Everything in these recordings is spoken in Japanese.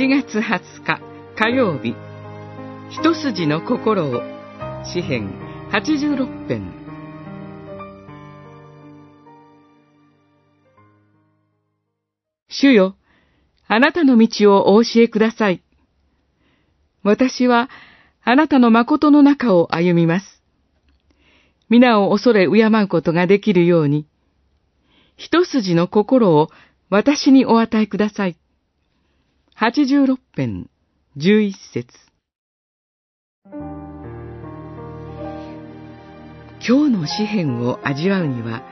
7月20日火曜日一筋の心を詩編86編主よ、あなたの道をお教えください。私はあなたの誠の中を歩みます。皆を恐れ敬うことができるように、一筋の心を私にお与えください。八十六編、十一節。今日の詩篇を味わうには、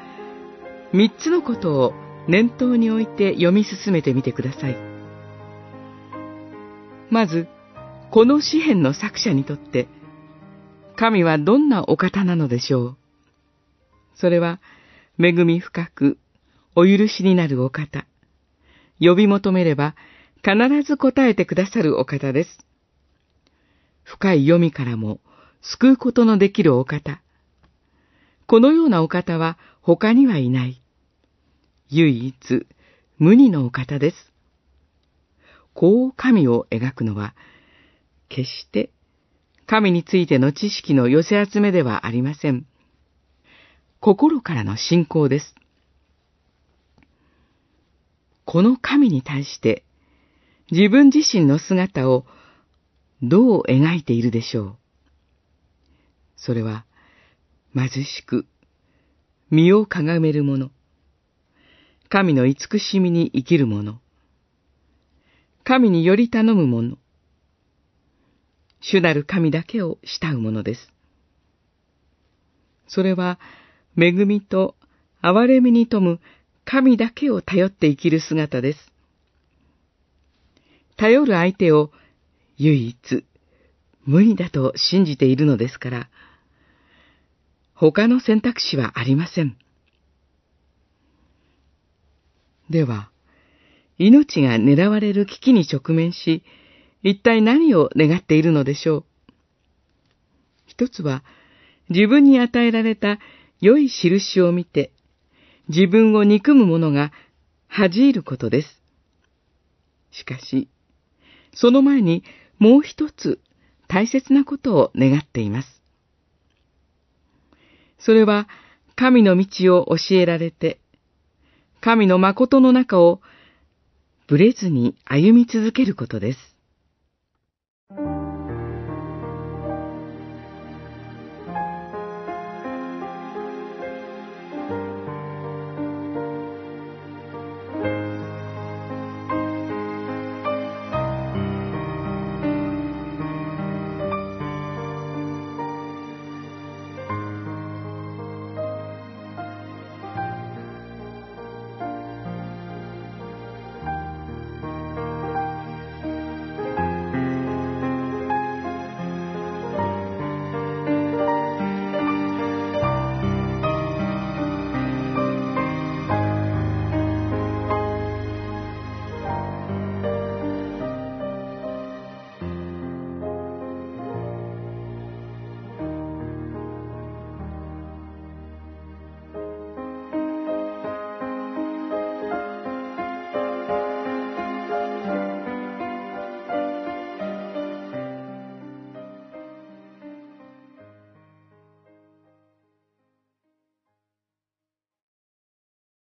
三つのことを念頭に置いて読み進めてみてください。まず、この詩篇の作者にとって、神はどんなお方なのでしょう。それは、恵み深く、お許しになるお方。呼び求めれば、必ず答えてくださるお方です。深い読みからも、救うことのできるお方。このようなお方は他にはいない。唯一、無二のお方です。こう神を描くのは、決して神についての知識の寄せ集めではありません。心からの信仰です。この神に対して自分自身の姿をどう描いているでしょう？それは貧しく身をかがめる者、神の慈しみに生きる者、神により頼む者、主なる神だけを慕うものです。それは、恵みと憐れみに富む神だけを頼って生きる姿です。頼る相手を唯一、無理だと信じているのですから、他の選択肢はありません。では、命が狙われる危機に直面し、一体何を願っているのでしょう？一つは、自分に与えられた良い印を見て、自分を憎む者が恥じることです。しかし、その前にもう一つ大切なことを願っています。それは神の道を教えられて、神の誠の中をぶれずに歩み続けることです。